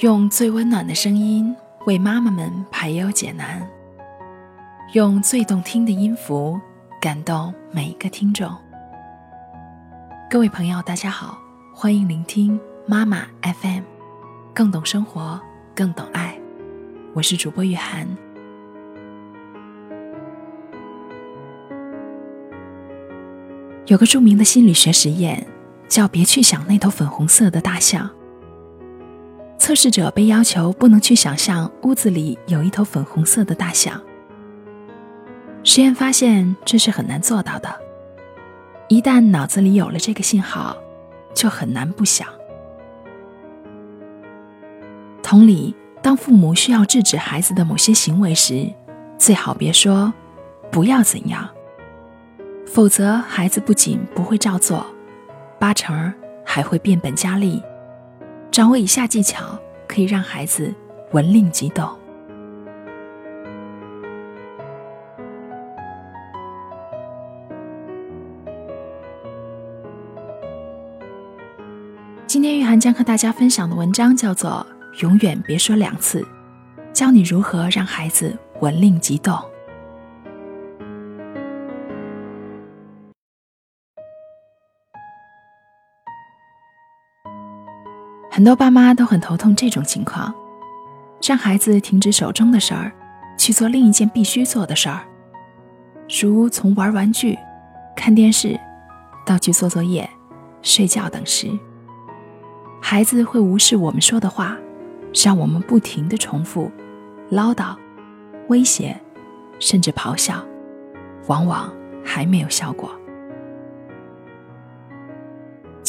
用最温暖的声音为妈妈们排忧解难，用最动听的音符感动每一个听众。各位朋友，大家好，欢迎聆听妈妈 FM，更懂生活，更懂爱。我是主播雨涵。有个著名的心理学实验，叫“别去想那头粉红色的大象”。测试者被要求不能去想象屋子里有一头粉红色的大象。实验发现这是很难做到的，一旦脑子里有了这个信号，就很难不想。同理，当父母需要制止孩子的某些行为时，最好别说“不要怎样”，否则孩子不仅不会照做，八成还会变本加厉。掌握以下技巧，可以让孩子闻令即动。今天玉涵将和大家分享的文章叫做《永远别说两次》，教你如何让孩子闻令即动。很多爸妈都很头痛这种情况，让孩子停止手中的事儿，去做另一件必须做的事儿，如从玩玩具、看电视，到去做作业、睡觉等时，孩子会无视我们说的话，让我们不停的重复、唠叨、威胁，甚至咆哮，往往还没有效果。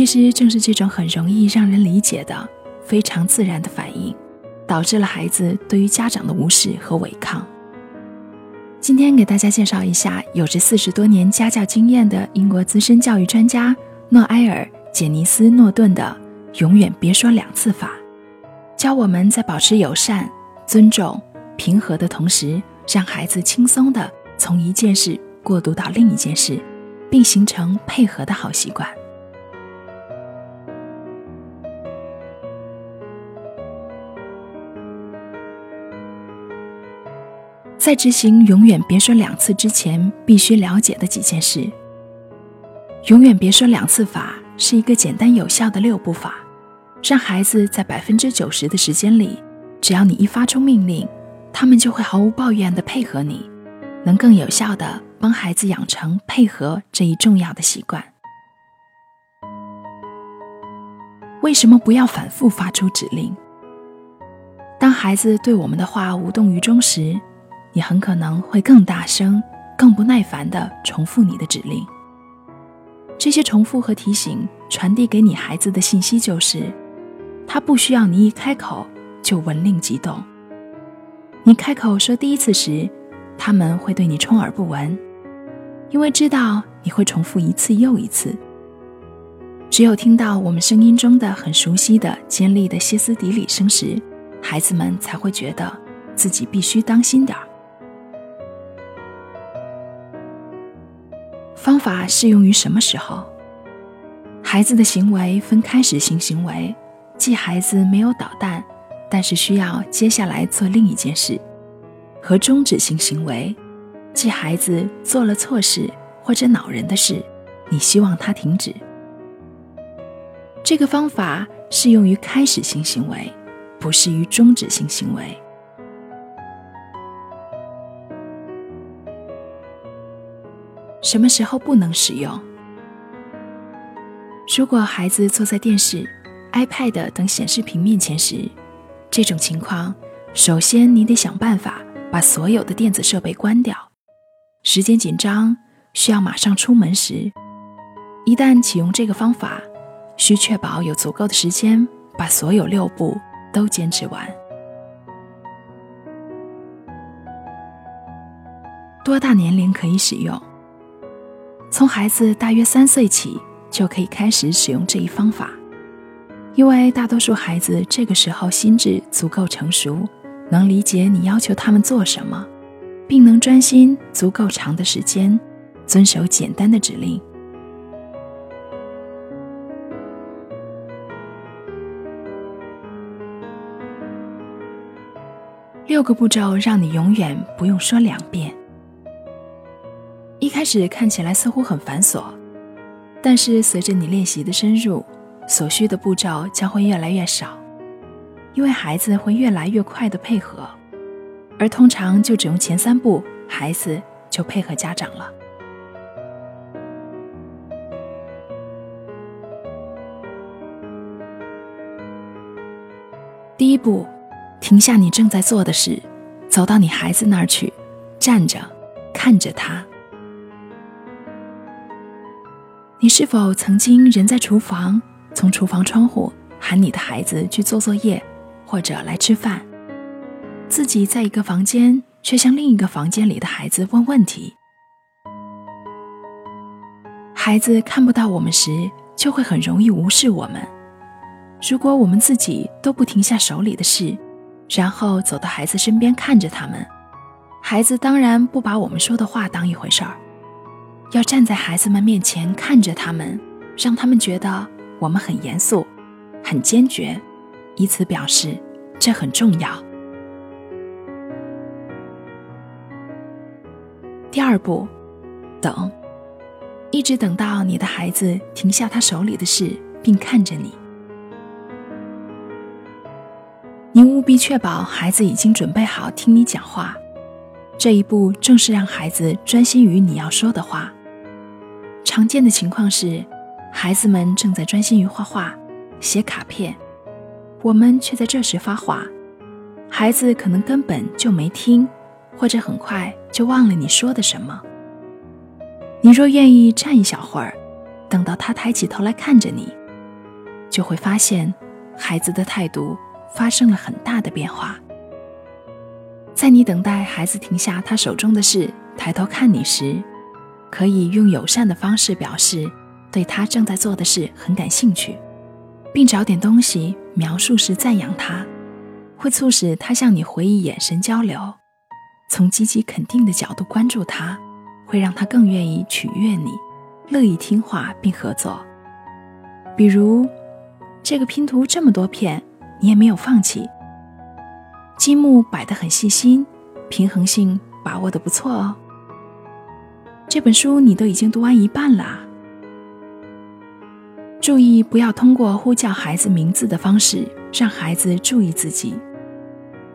其实正是这种很容易让人理解的、非常自然的反应，导致了孩子对于家长的无视和违抗。今天给大家介绍一下有着四十多年家教经验的英国资深教育专家诺埃尔·简尼斯·诺顿的“永远别说两次法”，教我们在保持友善、尊重、平和的同时，让孩子轻松地从一件事过渡到另一件事，并形成配合的好习惯。在执行“永远别说两次”之前，必须了解的几件事。“永远别说两次”法是一个简单有效的六步法，让孩子在百分之九十的时间里，只要你一发出命令，他们就会毫无抱怨地配合你，能更有效地帮孩子养成配合这一重要的习惯。为什么不要反复发出指令？当孩子对我们的话无动于衷时，你很可能会更大声、更不耐烦地重复你的指令。这些重复和提醒传递给你孩子的信息就是，他不需要你一开口就闻令即动。你开口说第一次时，他们会对你充耳不闻，因为知道你会重复一次又一次。只有听到我们声音中的很熟悉的尖利的歇斯底里声时，孩子们才会觉得自己必须当心点儿。方法适用于什么时候？孩子的行为分开始性行为，即孩子没有捣蛋，但是需要接下来做另一件事；和终止性行为，即孩子做了错事或者恼人的事，你希望他停止。这个方法适用于开始性行为，不适于终止性行为。什么时候不能使用？如果孩子坐在电视、iPad 等显示屏面前时，这种情况，首先你得想办法把所有的电子设备关掉。时间紧张，需要马上出门时，一旦启用这个方法，需确保有足够的时间把所有六步都坚持完。多大年龄可以使用？从孩子大约三岁起就可以开始使用这一方法，因为大多数孩子这个时候心智足够成熟，能理解你要求他们做什么，并能专心足够长的时间，遵守简单的指令。六个步骤让你永远不用说两遍。开始看起来似乎很繁琐，但是随着你练习的深入，所需的步骤将会越来越少，因为孩子会越来越快的配合，而通常就只用前三步，孩子就配合家长了。第一步，停下你正在做的事，走到你孩子那儿去，站着，看着他。你是否曾经人在厨房，从厨房窗户喊你的孩子去做作业，或者来吃饭？自己在一个房间，却向另一个房间里的孩子问问题。孩子看不到我们时，就会很容易无视我们。如果我们自己都不停下手里的事，然后走到孩子身边看着他们，孩子当然不把我们说的话当一回事儿。要站在孩子们面前看着他们，让他们觉得我们很严肃、很坚决，以此表示这很重要。第二步，等，一直等到你的孩子停下他手里的事，并看着你。你务必确保孩子已经准备好听你讲话，这一步正是让孩子专心于你要说的话。常见的情况是，孩子们正在专心于画画、写卡片，我们却在这时发话，孩子可能根本就没听，或者很快就忘了你说的什么。你若愿意站一小会儿，等到他抬起头来看着你，就会发现孩子的态度。发生了很大的变化。在你等待孩子停下他手中的事，抬头看你时，可以用友善的方式表示对他正在做的事很感兴趣，并找点东西描述时赞扬他，会促使他向你回忆眼神交流。从积极肯定的角度关注他，会让他更愿意取悦你，乐意听话并合作。比如，这个拼图这么多片。你也没有放弃，积木摆得很细心，平衡性把握的不错哦。这本书你都已经读完一半了。注意不要通过呼叫孩子名字的方式让孩子注意自己，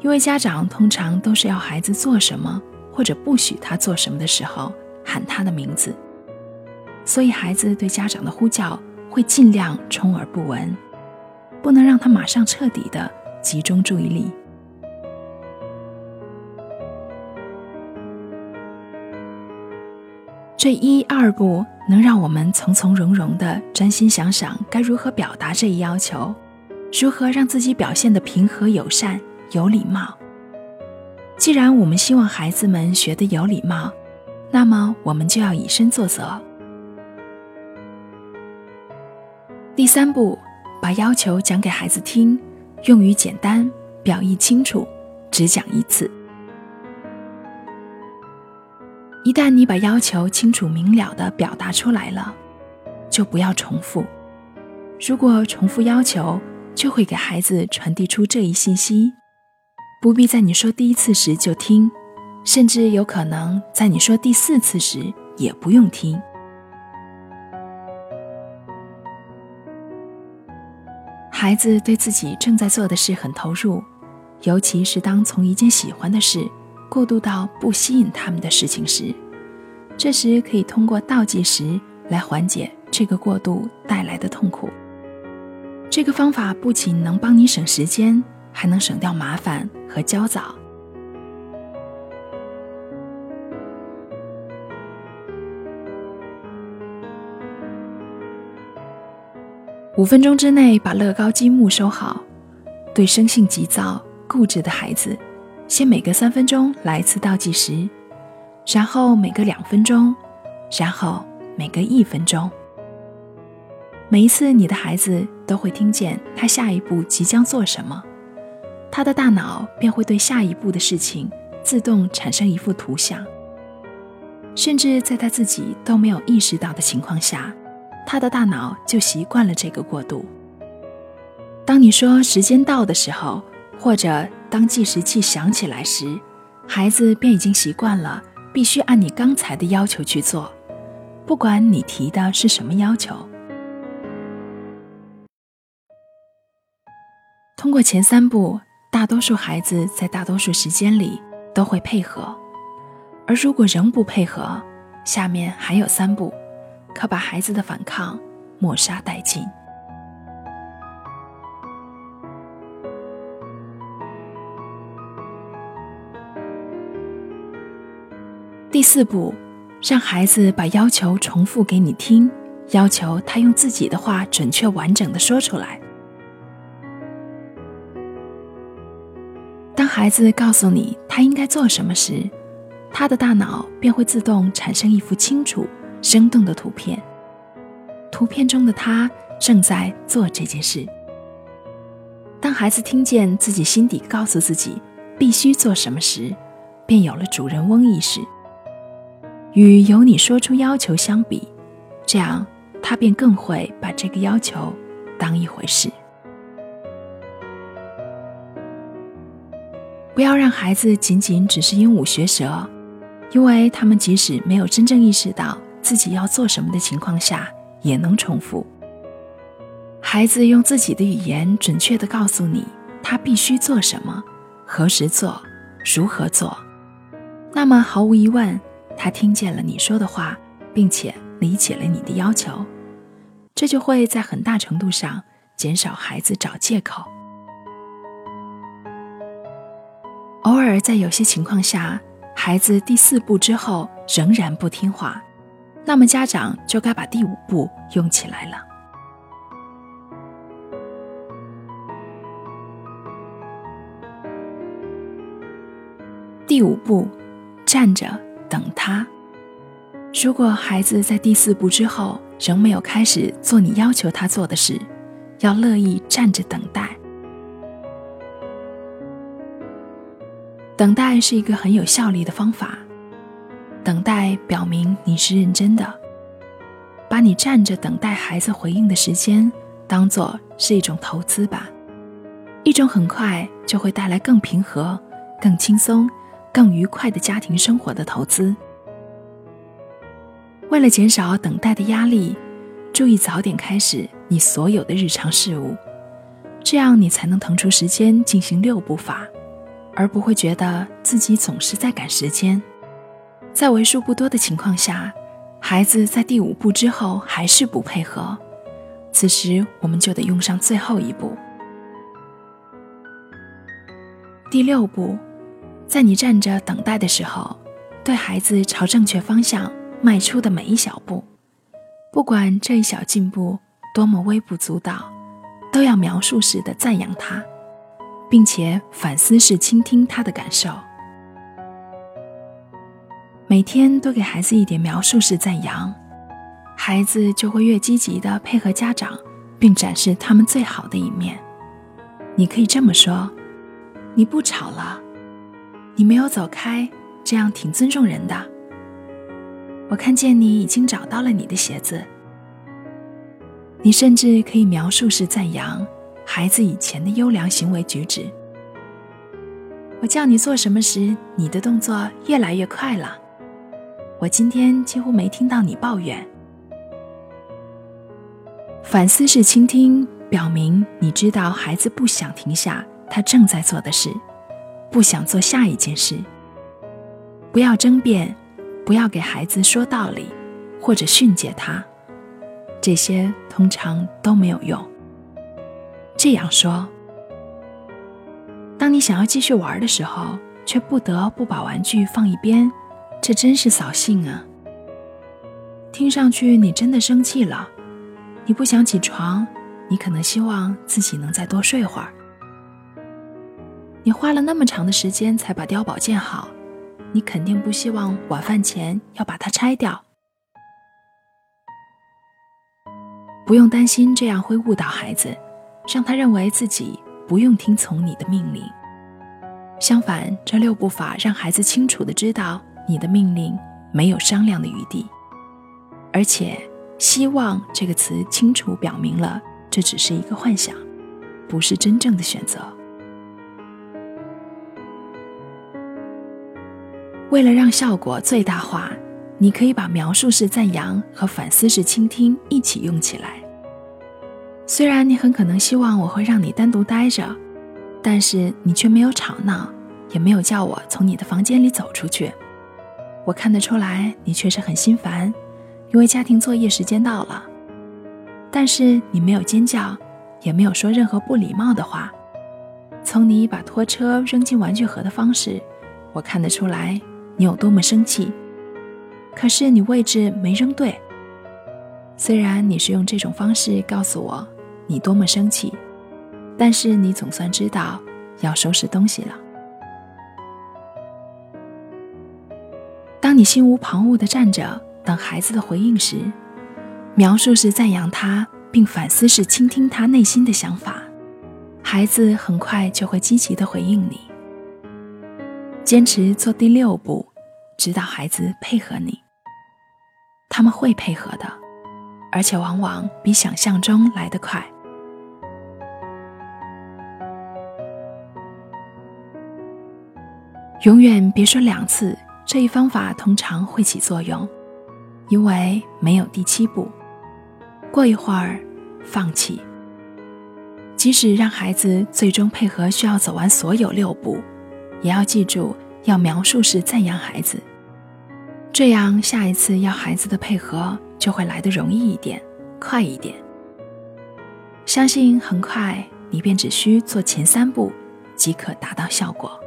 因为家长通常都是要孩子做什么或者不许他做什么的时候喊他的名字，所以孩子对家长的呼叫会尽量充耳不闻。不能让他马上彻底的集中注意力。这一二步能让我们从从容容的专心想想该如何表达这一要求，如何让自己表现的平和、友善、有礼貌。既然我们希望孩子们学得有礼貌，那么我们就要以身作则。第三步。把要求讲给孩子听，用语简单，表意清楚，只讲一次。一旦你把要求清楚明了的表达出来了，就不要重复。如果重复要求，就会给孩子传递出这一信息：不必在你说第一次时就听，甚至有可能在你说第四次时也不用听。孩子对自己正在做的事很投入，尤其是当从一件喜欢的事过渡到不吸引他们的事情时，这时可以通过倒计时来缓解这个过渡带来的痛苦。这个方法不仅能帮你省时间，还能省掉麻烦和焦躁。五分钟之内把乐高积木收好。对生性急躁、固执的孩子，先每隔三分钟来一次倒计时，然后每隔两分钟，然后每隔一分钟。每一次，你的孩子都会听见他下一步即将做什么，他的大脑便会对下一步的事情自动产生一幅图像，甚至在他自己都没有意识到的情况下。他的大脑就习惯了这个过渡。当你说时间到的时候，或者当计时器响起来时，孩子便已经习惯了必须按你刚才的要求去做，不管你提的是什么要求。通过前三步，大多数孩子在大多数时间里都会配合，而如果仍不配合，下面还有三步，可把孩子的反抗抹杀殆尽。第四步，让孩子把要求重复给你听，要求他用自己的话准确完整的说出来。当孩子告诉你他应该做什么时，他的大脑便会自动产生一幅清楚、生动的图片。图片中的他正在做这件事。当孩子听见自己心底告诉自己必须做什么时，便有了主人翁意识。与由你说出要求相比，这样他便更会把这个要求当一回事。不要让孩子仅仅只是鹦鹉学舌，因为他们即使没有真正意识到自己要做什么的情况下，也能重复。孩子用自己的语言准确地告诉你他必须做什么、何时做、如何做，那么毫无疑问。他听见了你说的话，并且理解了你的要求，这就会在很大程度上减少孩子找借口。偶尔在有些情况下，孩子第四步之后仍然不听话，那么家长就该把第五步用起来了。第五步，站着。等他。如果孩子在第四步之后仍没有开始做你要求他做的事，要乐意站着等待。等待是一个很有效率的方法。等待表明你是认真的。把你站着等待孩子回应的时间当做是一种投资吧，一种很快就会带来更平和、更轻松。更愉快的家庭生活的投资。为了减少等待的压力，注意早点开始你所有的日常事务，这样你才能腾出时间进行六步法，而不会觉得自己总是在赶时间。在为数不多的情况下，孩子在第五步之后还是不配合，此时我们就得用上最后一步，第六步。在你站着等待的时候，对孩子朝正确方向迈出的每一小步，不管这一小进步多么微不足道，都要描述式的赞扬他，并且反思式倾听他的感受。每天多给孩子一点描述式赞扬，孩子就会越积极的配合家长，并展示他们最好的一面。你可以这么说：“你不吵了。”你没有走开，这样挺尊重人的。我看见你已经找到了你的鞋子。你甚至可以描述式赞扬孩子以前的优良行为举止。我叫你做什么时，你的动作越来越快了。我今天几乎没听到你抱怨。反思式倾听表明你知道孩子不想停下他正在做的事。不想做下一件事，不要争辩，不要给孩子说道理，或者训诫他，这些通常都没有用。这样说，当你想要继续玩的时候，却不得不把玩具放一边，这真是扫兴啊！听上去你真的生气了，你不想起床，你可能希望自己能再多睡会儿。你花了那么长的时间才把碉堡建好，你肯定不希望晚饭前要把它拆掉。不用担心这样会误导孩子，让他认为自己不用听从你的命令。相反，这六步法让孩子清楚的知道你的命令没有商量的余地，而且“希望”这个词清楚表明了这只是一个幻想，不是真正的选择。为了让效果最大化，你可以把描述式赞扬和反思式倾听一起用起来。虽然你很可能希望我会让你单独待着，但是你却没有吵闹，也没有叫我从你的房间里走出去。我看得出来，你确实很心烦，因为家庭作业时间到了。但是你没有尖叫，也没有说任何不礼貌的话。从你把拖车扔进玩具盒的方式，我看得出来你有多么生气。可是你位置没扔对。虽然你是用这种方式告诉我你多么生气，但是你总算知道要收拾东西了。当你心无旁骛地站着等孩子的回应时，描述是赞扬他，并反思是倾听他内心的想法，孩子很快就会积极地回应你。坚持做第六步，指导孩子配合你。他们会配合的，而且往往比想象中来得快。永远别说两次，这一方法通常会起作用，因为没有第七步。过一会儿，放弃。即使让孩子最终配合，需要走完所有六步，也要记住要描述式赞扬孩子，这样下一次要孩子的配合就会来得容易一点，快一点。相信很快你便只需做前三步，即可达到效果。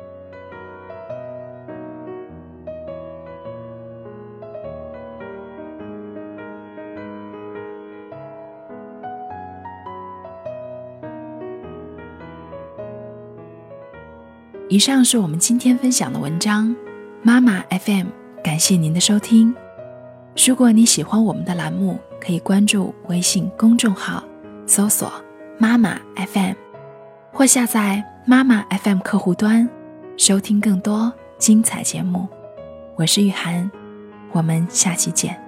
以上是我们今天分享的文章，妈妈 FM，感谢您的收听。如果你喜欢我们的栏目，可以关注微信公众号，搜索“妈妈 FM”，或下载“妈妈 FM” 客户端，收听更多精彩节目。我是雨涵，我们下期见。